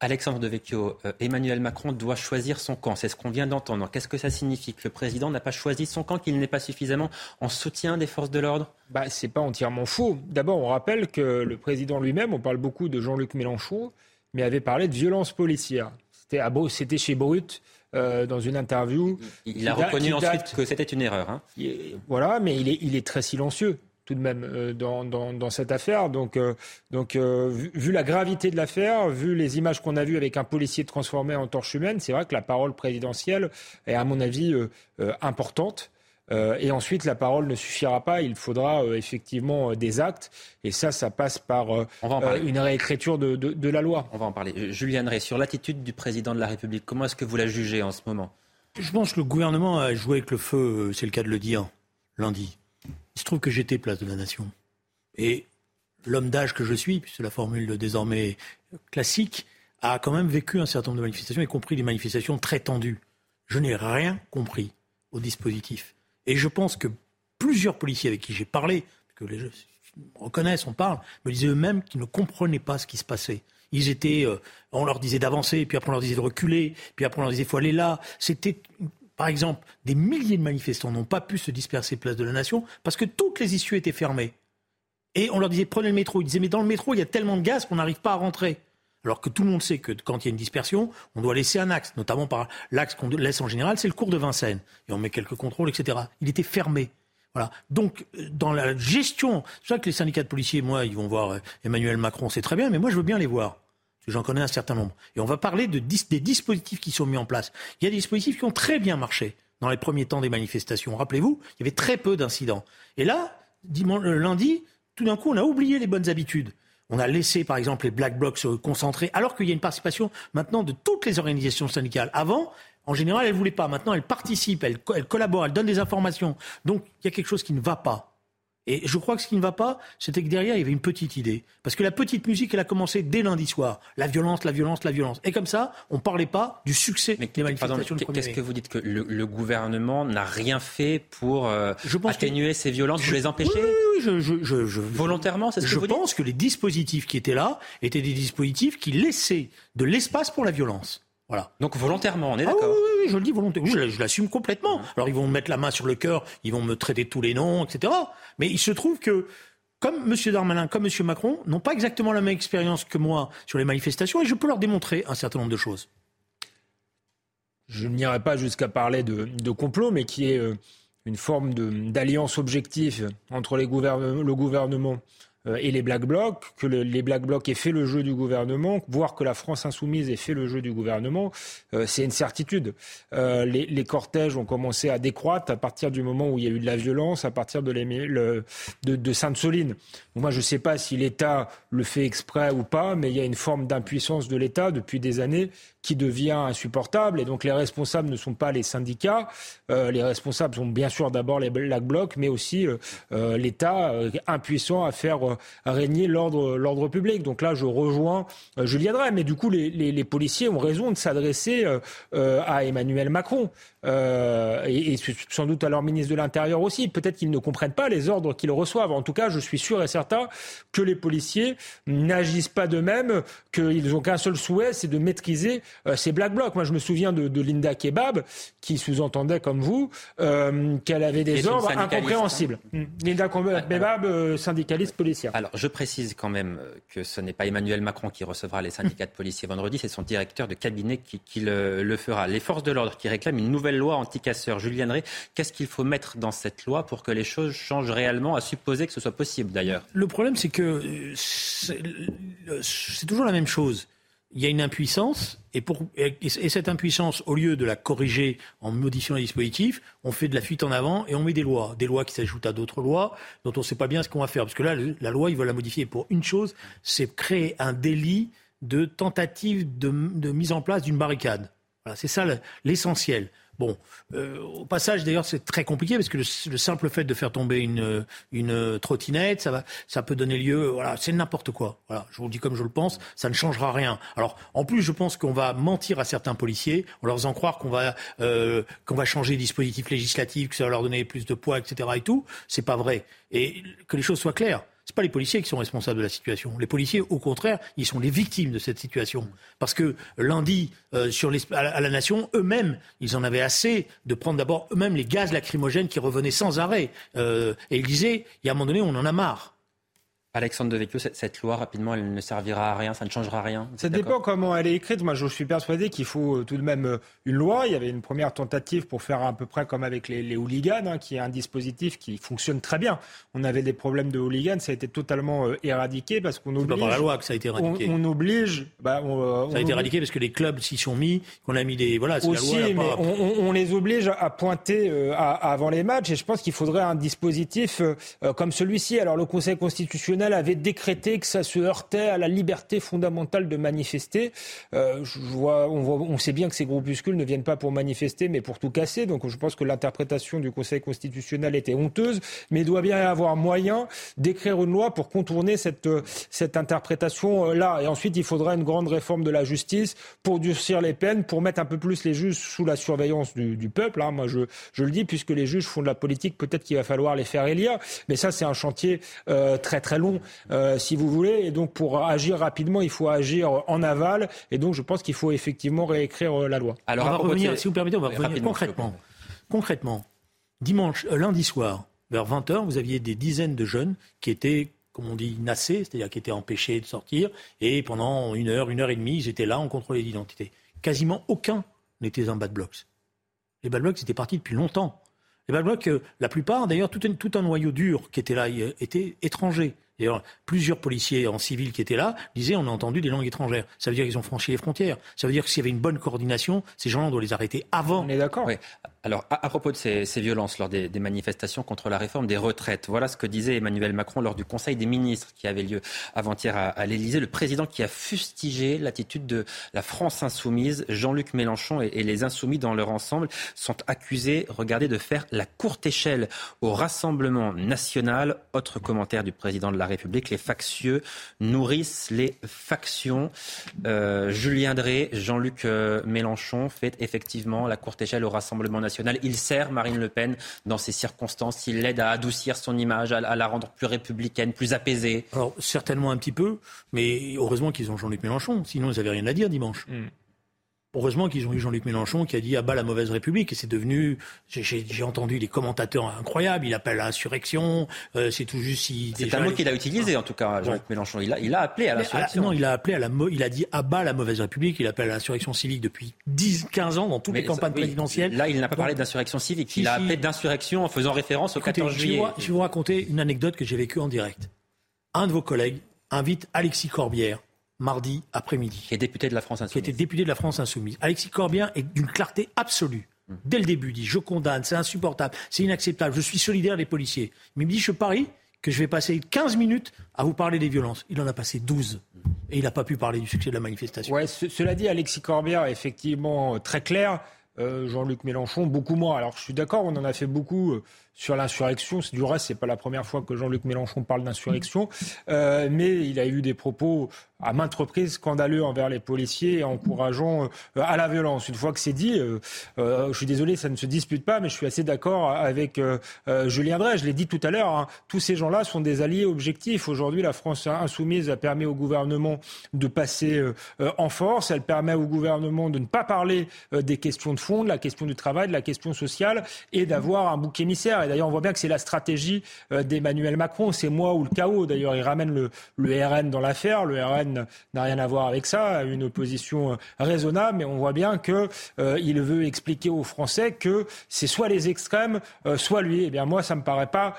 Alexandre Devecchio, Emmanuel Macron doit choisir son camp. C'est ce qu'on vient d'entendre. Qu'est-ce que ça signifie que le président n'a pas choisi son camp, qu'il n'est pas suffisamment en soutien des forces de l'ordre? Bah, Ce n'est pas entièrement faux. D'abord, on rappelle que le président lui-même, on parle beaucoup de Jean-Luc Mélenchon, mais avait parlé de violence policière. C'était chez Brut. Euh, dans une interview. Il, a reconnu ensuite que c'était une erreur. Hein. voilà, mais il est, il est très silencieux tout de même euh, dans, dans, cette affaire. Donc, euh, donc vu, la gravité de l'affaire, vu les images qu'on a vues avec un policier transformé en torche humaine, c'est vrai que la parole présidentielle est, à mon avis, importante. Euh, et ensuite, la parole ne suffira pas. Il faudra euh, effectivement euh, des actes. Et ça, ça passe par une réécriture de, la loi. On va en parler. Julien Rey, sur l'attitude du président de la République, comment est-ce que vous la jugez en ce moment? Je pense que le gouvernement a joué avec le feu, c'est le cas de le dire, lundi. Il se trouve que j'étais place de la nation. Et l'homme d'âge que je suis, puisque la formule désormais classique, a quand même vécu un certain nombre de manifestations, y compris des manifestations très tendues. Je n'ai rien compris au dispositif. Et je pense que plusieurs policiers avec qui j'ai parlé, que les gens reconnaissent, on parle, me disaient eux-mêmes qu'ils ne comprenaient pas ce qui se passait. Ils étaient, euh, on leur disait d'avancer, puis après on leur disait de reculer, puis après on leur disait faut aller là. C'était, par exemple, des milliers de manifestants n'ont pas pu se disperser place de la Nation parce que toutes les issues étaient fermées. Et on leur disait prenez le métro. Ils disaient mais dans le métro il y a tellement de gaz qu'on n'arrive pas à rentrer. Alors que tout le monde sait que quand il y a une dispersion, on doit laisser un axe, notamment par l'axe qu'on laisse en général, c'est le cours de Vincennes. Et on met quelques contrôles, etc. Il était fermé. Voilà. Donc, euh, dans la gestion, c'est ça que les syndicats de policiers, moi, ils vont voir euh, Emmanuel Macron, c'est très bien, mais moi, je veux bien les voir. J'en connais un certain nombre. Et on va parler de, des dispositifs qui sont mis en place. Il y a des dispositifs qui ont très bien marché dans les premiers temps des manifestations. Rappelez-vous, il y avait très peu d'incidents. Et là, euh, lundi, tout d'un coup, on a oublié les bonnes habitudes. On a laissé, par exemple, les Black Blocs se concentrer, alors qu'il y a une participation maintenant de toutes les organisations syndicales. Avant, en général, elles ne voulaient pas. Maintenant, elles participent, elles, elles collaborent, elles donnent des informations. Donc, il y a quelque chose qui ne va pas. Et je crois que ce qui ne va pas, c'était que derrière, il y avait une petite idée. Parce que la petite musique, elle a commencé dès lundi soir. La violence, la violence, la violence. Et comme ça, on ne parlait pas du succès des manifestations Qu'est-ce que vous dites Que le, gouvernement n'a rien fait pour euh, atténuer ces violences, pour les empêcher Oui, oui, je, je, Volontairement, c'est ce que je vous dites Je pense que les dispositifs qui étaient là étaient des dispositifs qui laissaient de l'espace pour la violence. Voilà. Donc volontairement, on est d'accord. Ah oui, je le dis volontairement. je, l'assume complètement. Alors ils vont me mettre la main sur le cœur, ils vont me traiter tous les noms, etc. Mais il se trouve que comme M. Darmanin, comme M. Macron, n'ont pas exactement la même expérience que moi sur les manifestations, et je peux leur démontrer un certain nombre de choses. Je n'irai pas jusqu'à parler de, complot, mais qui est euh, une forme d'alliance objective entre le gouvernement et les Black Blocs, que les Black Blocs aient fait le jeu du gouvernement, voire que la France insoumise ait fait le jeu du gouvernement, euh, c'est une certitude. Euh, les, cortèges ont commencé à décroître à partir du moment où il y a eu de la violence, à partir de, Sainte-Soline. Moi, je ne sais pas si l'État le fait exprès ou pas, mais il y a une forme d'impuissance de l'État depuis des années qui devient insupportable. Et donc les responsables ne sont pas les syndicats. Euh, les responsables sont bien sûr d'abord les Black Blocs, mais aussi euh, l'État impuissant à faire faire régner l'ordre public. Donc là, je rejoins Julien Drey. Mais du coup, les, les, policiers ont raison de s'adresser à Emmanuel Macron. et, et, sans doute à leur ministre de l'Intérieur aussi. Peut-être qu'ils ne comprennent pas les ordres qu'ils reçoivent. En tout cas, je suis sûr et certain que les policiers n'agissent pas de même, qu'ils n'ont qu'un seul souhait, c'est de maîtriser ces black blocs. Moi, je me souviens de, de Linda Kebab, qui sous-entendait, comme vous, euh, qu'elle avait des ordres incompréhensibles. Hein. Mm. Linda Kebab, euh, syndicaliste policière. Alors, je précise quand même que ce n'est pas Emmanuel Macron qui recevra les syndicats de policiers vendredi, c'est son directeur de cabinet qui, le, fera. Les forces de l'ordre qui réclament une nouvelle loi anti-casseurs. Julien Drey, qu'est-ce qu'il faut mettre dans cette loi pour que les choses changent réellement, à supposer que ce soit possible d'ailleurs? Le problème, c'est que euh, c'est toujours la même chose il y a une impuissance, et, cette impuissance, au lieu de la corriger en modifiant les dispositifs, on fait de la fuite en avant et on met des lois. Des lois qui s'ajoutent à d'autres lois, dont on ne sait pas bien ce qu'on va faire. Parce que là, la loi, ils veulent la modifier pour une chose, c'est créer un délit de tentative de, de mise en place d'une barricade. Voilà, c'est ça l'essentiel. Bon, euh, au passage, d'ailleurs, c'est très compliqué parce que le, simple fait de faire tomber une, une trottinette, ça, va, ça peut donner lieu, voilà, c'est n'importe quoi. Voilà, je vous le dis comme je le pense, ça ne changera rien. Alors, en plus, je pense qu'on va mentir à certains policiers en leur faisant croire qu'on va, euh, qu'on va changer les dispositifs législatifs, que ça va leur donner plus de poids, etc. et tout. C'est pas vrai. Et que les choses soient claires. C'est pas les policiers qui sont responsables de la situation. Les policiers, au contraire, ils sont les victimes de cette situation. Parce que lundi, euh, à la nation, eux-mêmes, ils en avaient assez de prendre d'abord eux-mêmes les gaz lacrymogènes qui revenaient sans arrêt. Euh, et ils disaient, il y a un moment donné, on en a marre. Alexandre Devecchio, cette, cette loi, rapidement, elle ne servira à rien, ça ne changera rien. Ça dépend comment elle est écrite. Moi, je suis persuadé qu'il faut euh, tout de même euh, une loi. Il y avait une première tentative pour faire à peu près comme avec les, les hooligans, hein, qui est un dispositif qui fonctionne très bien. On avait des problèmes de hooligans, ça a été totalement euh, éradiqué parce qu'on oblige. C'est pas par la loi que ça a été éradiqué. On, oblige. Bah, ça a été éradiqué parce que les clubs s'y sont mis, qu'on a mis des. Voilà, Aussi, la loi, mais on, les oblige à pointer avant les matchs et je pense qu'il faudrait un dispositif comme celui-ci. Alors, le Conseil constitutionnel avait décrété que ça se heurtait à la liberté fondamentale de manifester. Euh, je vois, on, voit, on sait bien que ces groupuscules ne viennent pas pour manifester, mais pour tout casser. Donc je pense que l'interprétation du Conseil constitutionnel était honteuse, mais il doit bien y avoir moyen d'écrire une loi pour contourner cette, cette interprétation-là. Et ensuite, il faudra une grande réforme de la justice pour durcir les peines, pour mettre un peu plus les juges sous la surveillance du, du peuple. Hein. Moi, je, je le dis, puisque les juges font de la politique, peut-être qu'il va falloir les faire élire. Mais ça, c'est un chantier euh, très très long. Euh, si vous voulez. Et donc, pour agir rapidement, il faut agir en aval. Et donc, je pense qu'il faut effectivement réécrire euh, la loi. Alors, on va revenir, si vous permettez, on va revenir concrètement. Concrètement, dimanche, euh, lundi soir, vers 20h, vous aviez des dizaines de jeunes qui étaient comme on dit, nassés, c'est-à-dire qui étaient empêchés de sortir, et pendant une heure, une heure et demie, ils étaient là, on contrôlait l'identité. Quasiment aucun n'était en bad blocks. Les bad blocks étaient partis depuis longtemps. Les bad blocks, euh, la plupart, d'ailleurs, tout, tout, un noyau dur qui était là, était étranger. D'ailleurs, plusieurs policiers en civil qui étaient là disaient on a entendu des langues étrangères. Ça veut dire qu'ils ont franchi les frontières. Ça veut dire que s'il y avait une bonne coordination, ces gens-là, on doit les arrêter avant. On est d'accord. Oui. Alors, à, propos de ces, violences lors des, manifestations contre la réforme des retraites, voilà ce que disait Emmanuel Macron lors du Conseil des ministres qui avait lieu avant-hier à, l'Élysée. Le président qui a fustigé l'attitude de la France insoumise, Jean-Luc Mélenchon et, les insoumis dans leur ensemble sont accusés, regardez, de faire la courte échelle au Rassemblement national. Autre commentaire du président de la République, les factieux nourrissent les factions. Euh, Julien Drey, Jean-Luc euh, Mélenchon fait effectivement la courte échelle au Rassemblement national il sert Marine Le Pen dans ces circonstances. Il l'aide à adoucir son image, à, la rendre plus républicaine, plus apaisée. Alors, certainement un petit peu, mais heureusement qu'ils ont Jean-Luc Mélenchon. Sinon, ils n'avaient rien à dire dimanche. Hmm. Heureusement qu'ils ont eu Jean-Luc Mélenchon qui a dit à bas la mauvaise République et c'est devenu. J'ai entendu des commentateurs incroyables. Il appelle à l'insurrection. Euh, c'est tout juste. C'est un mot qu'il a utilisé en tout cas, Jean-Luc Mélenchon. Il a, il a appelé à l'insurrection. Non, il a appelé à la. Il a dit à bas la mauvaise République. Il appelle à l'insurrection civique depuis 10, 15 ans dans toutes les campagnes présidentielles. Là, il n'a pas parlé d'insurrection civique. il a appelé d'insurrection en faisant référence au 14 juillet. Je vais vous raconter une anecdote que j'ai vécue en direct. Un de vos collègues invite Alexis Corbière mardi après-midi. Qui est député de la France Insoumise. Qui était député de la France Insoumise. Alexis Corbien est d'une clarté absolue. Hum. Dès le début, il dit je condamne, c'est insupportable, c'est inacceptable, je suis solidaire des policiers. Mais il me dit je parie que je vais passer 15 minutes à vous parler des violences. Il en a passé 12. Et il n'a pas pu parler du succès de la manifestation. Ouais, cela dit, Alexis Corbière est effectivement très clair. Jean-Luc Mélenchon, beaucoup moins. Alors je suis d'accord, on en a fait beaucoup sur l'insurrection. Du reste, c'est pas la première fois que Jean-Luc Mélenchon parle d'insurrection, euh, mais il a eu des propos à maintes reprises scandaleux envers les policiers encourageant euh, à la violence. Une fois que c'est dit, euh, je suis désolé, ça ne se dispute pas, mais je suis assez d'accord avec Julien Drey. Je l'ai dit tout à l'heure, hein, tous ces gens-là sont des alliés objectifs. Aujourd'hui, la France insoumise a permis au gouvernement de passer en force. Elle permet au gouvernement de ne pas parler des questions de fond, de la question du travail, de la question sociale et d'avoir un bouc émissaire. Et d'ailleurs, on voit bien que c'est la stratégie d'Emmanuel Macron. C'est moi ou le chaos. D'ailleurs, il ramène le, le RN dans l'affaire. Le RN n'a rien à voir avec ça, une opposition euh, raisonnable, mais on voit bien qu'il euh, veut expliquer aux Français que c'est soit les extrêmes, euh, soit lui. Eh bien, moi, ça me paraît pas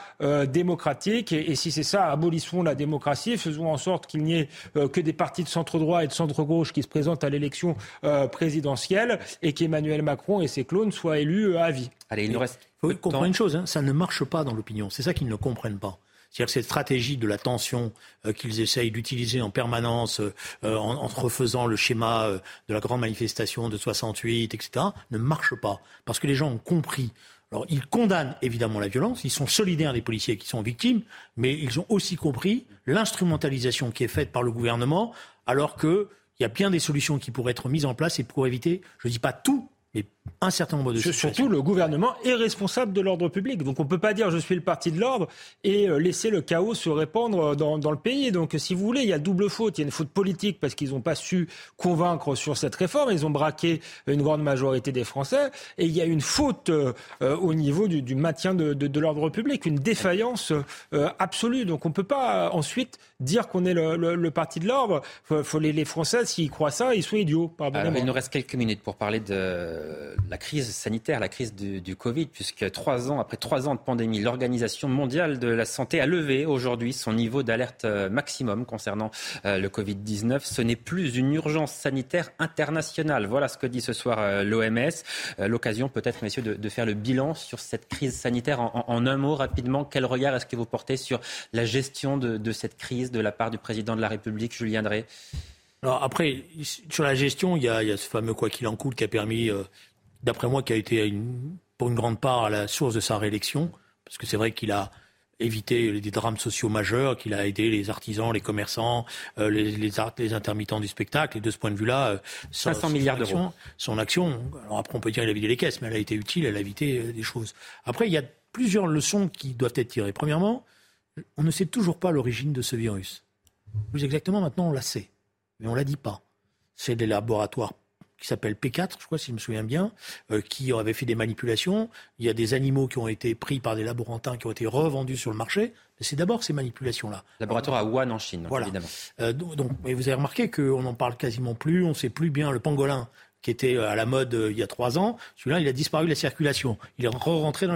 démocratique. Et, si c'est ça, abolissons la démocratie, faisons en sorte qu'il n'y ait que des partis de centre droit et de centre gauche qui se présentent à l'élection présidentielle et qu'Emmanuel Macron et ses clones soient élus à vie. Allez, il nous reste. Il faut comprendre une chose, hein, ça ne marche pas dans l'opinion. C'est ça qu'ils ne comprennent pas. C'est-à-dire que cette stratégie de la tension euh, qu'ils essayent d'utiliser en permanence euh, en, en, refaisant le schéma euh, de la grande manifestation de 68, etc., ne marche pas. Parce que les gens ont compris. Alors, ils condamnent évidemment la violence, ils sont solidaires des policiers qui sont victimes, mais ils ont aussi compris l'instrumentalisation qui est faite par le gouvernement, alors qu'il y a bien des solutions qui pourraient être mises en place et pour éviter, je ne dis pas tout, mais un certain nombre de situations. Surtout, le gouvernement est responsable de l'ordre public. Donc, on ne peut pas dire je suis le parti de l'ordre et euh, laisser le chaos se répandre dans, dans, le pays. Donc, si vous voulez, il y a double faute. Il y a une faute politique parce qu'ils n'ont pas su convaincre sur cette réforme. Ils ont braqué une grande majorité des Français. Et il y a une faute euh, au niveau du, du maintien de, de, de l'ordre public, une défaillance euh, absolue. Donc, on ne peut pas ensuite dire qu'on est le, le, le, parti de l'ordre. Faut, faut les, les, Français, s'ils croient ça, ils sont idiots. Alors, il nous reste quelques minutes pour parler de la crise sanitaire, la crise du, Covid, puisque trois ans, après trois ans de pandémie, l'Organisation mondiale de la santé a levé aujourd'hui son niveau d'alerte euh, maximum concernant euh, le Covid-19. Ce n'est plus une urgence sanitaire internationale. Voilà ce que dit ce soir euh, l'OMS. L'occasion peut-être, messieurs, de, faire le bilan sur cette crise sanitaire en, un mot rapidement. Quel regard est-ce que vous portez sur la gestion de, cette crise de la part du président de la République, Julien Drey? Alors après, sur la gestion, il y a, ce fameux quoi qu'il en coûte qui a permis d'après moi, qui a été une, pour une grande part à la source de sa réélection, parce que c'est vrai qu'il a évité des drames sociaux majeurs, qu'il a aidé les artisans, les commerçants, euh, les, les, les, intermittents du spectacle. Et de ce point de vue-là, euh, 500 milliards d'euros. Son action, alors après on peut dire qu'il a vidé les caisses, mais elle a été utile, elle a évité euh, des choses. Après, il y a plusieurs leçons qui doivent être tirées. Premièrement, on ne sait toujours pas l'origine de ce virus. Plus exactement, maintenant, on la sait, mais on ne la dit pas. C'est des laboratoires qui s'appelle P4, je crois, si je me souviens bien, euh, qui avait fait des manipulations. Il y a des animaux qui ont été pris par des laborantins qui ont été revendus sur le marché. Mais c'est d'abord ces manipulations-là. Laboratoire à Wuhan en Chine, voilà. évidemment. Euh, donc, vous avez remarqué qu'on n'en parle quasiment plus, on ne sait plus bien le pangolin qui était à la mode euh, il y a trois ans, celui-là, il a disparu de la circulation. Il est re-rentré dans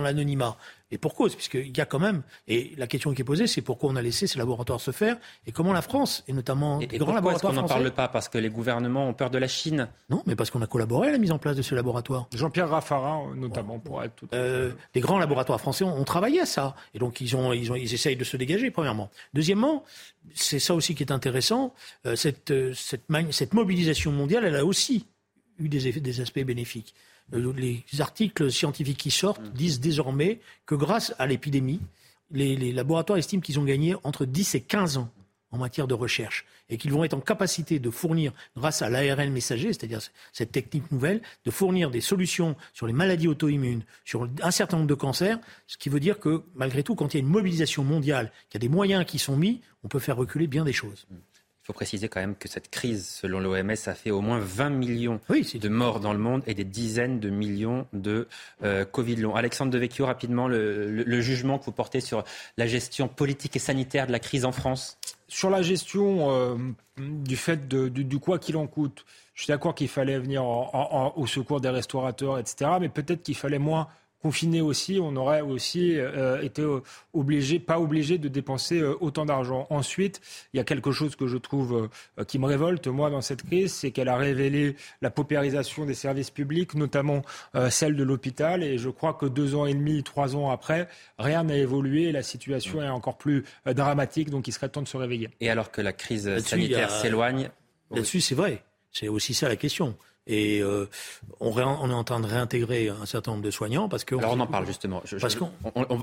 l'anonymat. Et pour cause, puisqu'il y a quand même, et la question qui est posée, c'est pourquoi on a laissé ces laboratoires se faire, et comment la France, et notamment et, les grands laboratoires français... on n'en parle pas Parce que les gouvernements ont peur de la Chine Non, mais parce qu'on a collaboré à la mise en place de ces laboratoires. Jean-Pierre Raffarin, notamment, pour être tout euh, Les grands laboratoires français ont, ont, travaillé à ça, et donc ils, ont, ils, ont, ils essayent de se dégager, premièrement. Deuxièmement, c'est ça aussi qui est intéressant, euh, cette, cette, cette mobilisation mondiale, elle a aussi eu des, effets, des aspects bénéfiques. Les articles scientifiques qui sortent disent désormais que grâce à l'épidémie, les, les, laboratoires estiment qu'ils ont gagné entre 10 et 15 ans en matière de recherche et qu'ils vont être en capacité de fournir, grâce à l'ARN messager, c'est-à-dire cette technique nouvelle, de fournir des solutions sur les maladies auto-immunes, sur un certain nombre de cancers, ce qui veut dire que malgré tout, quand il y a une mobilisation mondiale, qu'il y a des moyens qui sont mis, on peut faire reculer bien des choses. Il faut préciser quand même que cette crise, selon l'OMS, a fait au moins 20 millions oui, de morts dans le monde et des dizaines de millions de euh, Covid long. Alexandre Devecchio, rapidement, le, le, le, jugement que vous portez sur la gestion politique et sanitaire de la crise en France? Sur la gestion euh, du fait de, du, du quoi qu'il en coûte, je suis d'accord qu'il fallait venir en, en, au secours des restaurateurs, etc. Mais peut-être qu'il fallait moins confiné aussi, on aurait aussi euh, été obligé, pas obligé de dépenser euh, autant d'argent. Ensuite, il y a quelque chose que je trouve euh, qui me révolte, moi, dans cette crise, c'est qu'elle a révélé la paupérisation des services publics, notamment euh, celle de l'hôpital. Et je crois que deux ans et demi, trois ans après, rien n'a évolué et la situation est encore plus euh, dramatique. Donc, il serait temps de se réveiller. Et alors que la crise sanitaire s'éloigne. Là-dessus, c'est vrai. C'est aussi ça la question. Et euh, on, est en train de réintégrer un certain nombre de soignants parce que. Alors on en parle justement. parce qu'on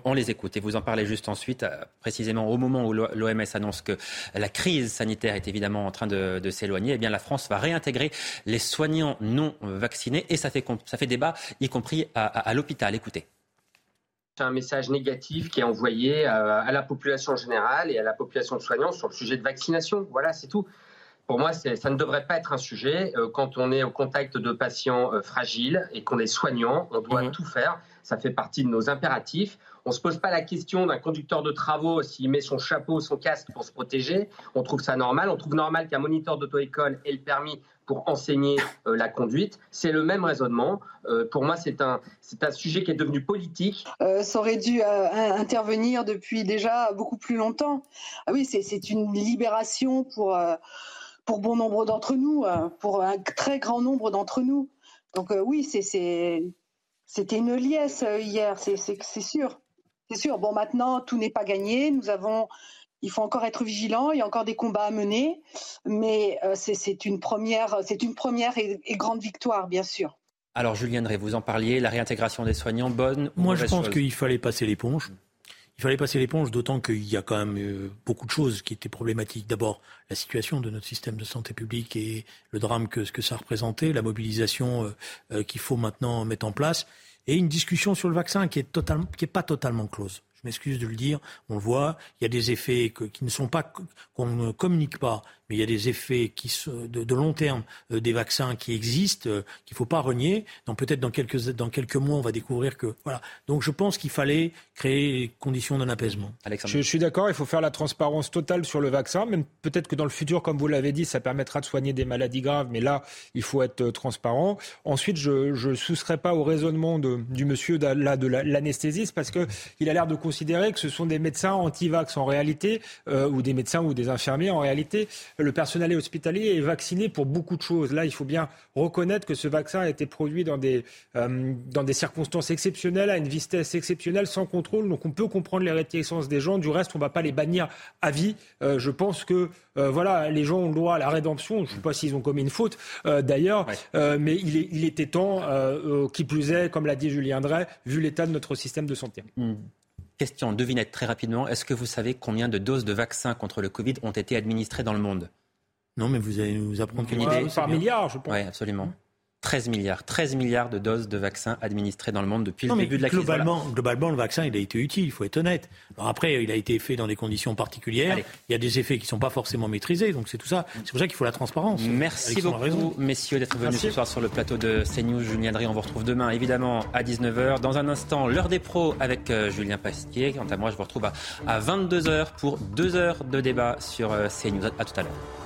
on, les écoute et vous en parlez juste ensuite, euh, précisément au moment où l'OMS annonce que la crise sanitaire est évidemment en train de, s'éloigner. Eh bien, la France va réintégrer les soignants non vaccinés et ça fait ça fait débat, y compris à, à l'hôpital. Écoutez. C'est un message négatif qui est envoyé euh, à la population générale et à la population de soignants sur le sujet de vaccination. Voilà, c'est tout pour moi, ça ne devrait pas être un sujet. Euh, quand on est au contact de patients euh, fragiles et qu'on est soignant, on doit mhm. tout faire. Ça fait partie de nos impératifs. On ne se pose pas la question d'un conducteur de travaux s'il met son chapeau, son casque pour se protéger. On trouve ça normal. On trouve normal qu'un moniteur d'auto-école ait le permis pour enseigner euh, la conduite. C'est le même raisonnement. pour moi, c'est un, sujet qui est devenu politique. ça aurait dû intervenir depuis déjà beaucoup plus longtemps. Ah oui, c'est, c'est une libération pour pour bon nombre d'entre nous, euh, pour un très grand nombre d'entre nous. Donc euh, oui, c'était une liesse euh, hier, c'est sûr. C'est sûr. Bon, maintenant, tout n'est pas gagné. Nous avons, il faut encore être vigilant. Il y a encore des combats à mener, mais c'est une première, c'est une première et, grande victoire, bien sûr. Alors, Julien Drey, vous en parliez, la réintégration des soignants, bonne Moi, je pense qu'il fallait passer l'éponge. Il fallait passer l'éponge, d'autant qu'il y a quand même euh, beaucoup de choses qui étaient problématiques. D'abord, la situation de notre système de santé publique et le drame que, que ça représentait, la mobilisation euh, euh, qu'il faut maintenant mettre en place, et une discussion sur le vaccin qui est, totalement, qui est pas totalement close. Je m'excuse de le dire, on le voit, il y a des effets qui ne sont pas, qu'on ne communique pas, mais il y a des effets qui, de, de long terme euh, des vaccins qui existent, euh, qu'il ne faut pas renier. Donc peut-être dans quelques, dans quelques mois, on va découvrir que... Voilà. Donc je pense qu'il fallait créer les conditions d'un apaisement. Je, je, suis d'accord, il faut faire la transparence totale sur le vaccin. Même peut-être que dans le futur, comme vous l'avez dit, ça permettra de soigner des maladies graves, mais là, il faut être euh, transparent. Ensuite, je ne souscris pas au raisonnement de, du monsieur de, là, de l'anesthésiste parce qu'il a l'air de considérer que ce sont des médecins anti-vax en réalité, ou des médecins ou des infirmiers en réalité le personnel hospitalier est vacciné pour beaucoup de choses. Là, il faut bien reconnaître que ce vaccin a été produit dans des, euh, dans des circonstances exceptionnelles, à une vitesse exceptionnelle, sans contrôle. Donc on peut comprendre les réticences des gens. Du reste, on ne va pas les bannir à vie. Euh, je pense que euh, voilà, les gens ont le droit à la rédemption. Je ne sais pas s'ils ont commis une faute d'ailleurs, mais il, est, il, était temps, qui plus est, comme l'a dit Julien Drey, vu l'état de notre système de santé. Hmm. Question devinette très rapidement. Est-ce que vous savez combien de doses de vaccins contre le Covid ont été administrées dans le monde? Non, mais vous allez nous apprendre une idée. Par milliard, je pense. Oui, absolument. 13 milliards, 13 milliards de doses de vaccins administrées dans le monde depuis le début de la crise. Globalement, le vaccin, il a été utile, il faut être honnête. Alors après, il a été fait dans des conditions particulières. Il y a des effets qui ne sont pas forcément maîtrisés, donc c'est tout ça. C'est pour ça qu'il faut la transparence. Merci beaucoup, messieurs, d'être venus ce soir sur le plateau de CNews. Julien Drey, on vous retrouve demain, évidemment, à 19h. Dans un instant, l'heure des pros avec euh, Julien Pasquier. Quant à moi, je vous retrouve à, 22h pour deux heures de débat sur euh, CNews. À tout à l'heure.